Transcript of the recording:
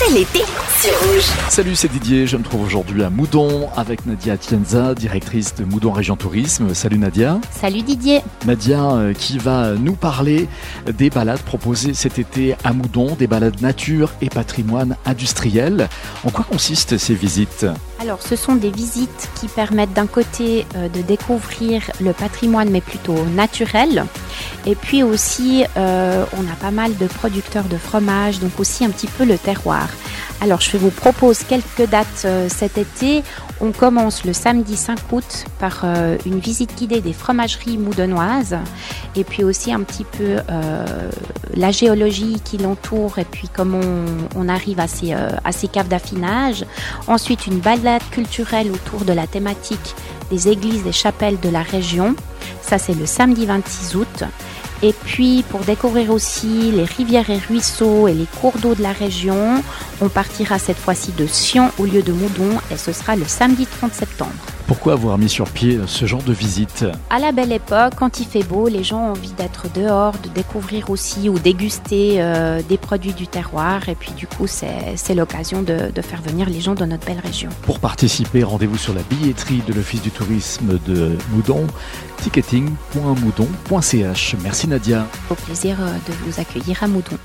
c'est l'été sur Rouge. Salut, c'est Didier. Je me trouve aujourd'hui à Moudon avec Nadia Atienza, directrice de Moudon Région Tourisme. Salut Nadia. Salut Didier. Nadia euh, qui va nous parler des balades proposées cet été à Moudon, des balades nature et patrimoine industriel. En quoi consistent ces visites? Alors, ce sont des visites qui permettent d'un côté euh, de découvrir le patrimoine, mais plutôt naturel. Et puis aussi, euh, on a pas mal de producteurs de fromage, donc aussi un petit peu le terroir. Alors, je vous propose quelques dates euh, cet été. On commence le samedi 5 août par euh, une visite guidée des fromageries moudonnoises et puis aussi un petit peu la géologie qui l'entoure et puis comment on, on arrive à ces, à ces caves d'affinage. Ensuite, une balade culturelle autour de la thématique des églises et chapelles de la région. Ça, c'est le samedi 26 août. Et puis, pour découvrir aussi les rivières et ruisseaux et les cours d'eau de la région, on partira cette fois-ci de Sion au lieu de Moudon et ce sera le samedi 30 septembre. Pourquoi avoir mis sur pied ce genre de visite À la belle époque, quand il fait beau, les gens ont envie d'être dehors, de découvrir aussi ou déguster euh, des produits du terroir. Et puis, du coup, c'est l'occasion de, de faire venir les gens de notre belle région. Pour participer, rendez-vous sur la billetterie de l'Office du tourisme de Moudon, ticketing.moudon.ch. Merci Nadia. Au plaisir euh, de vous accueillir à Moudon.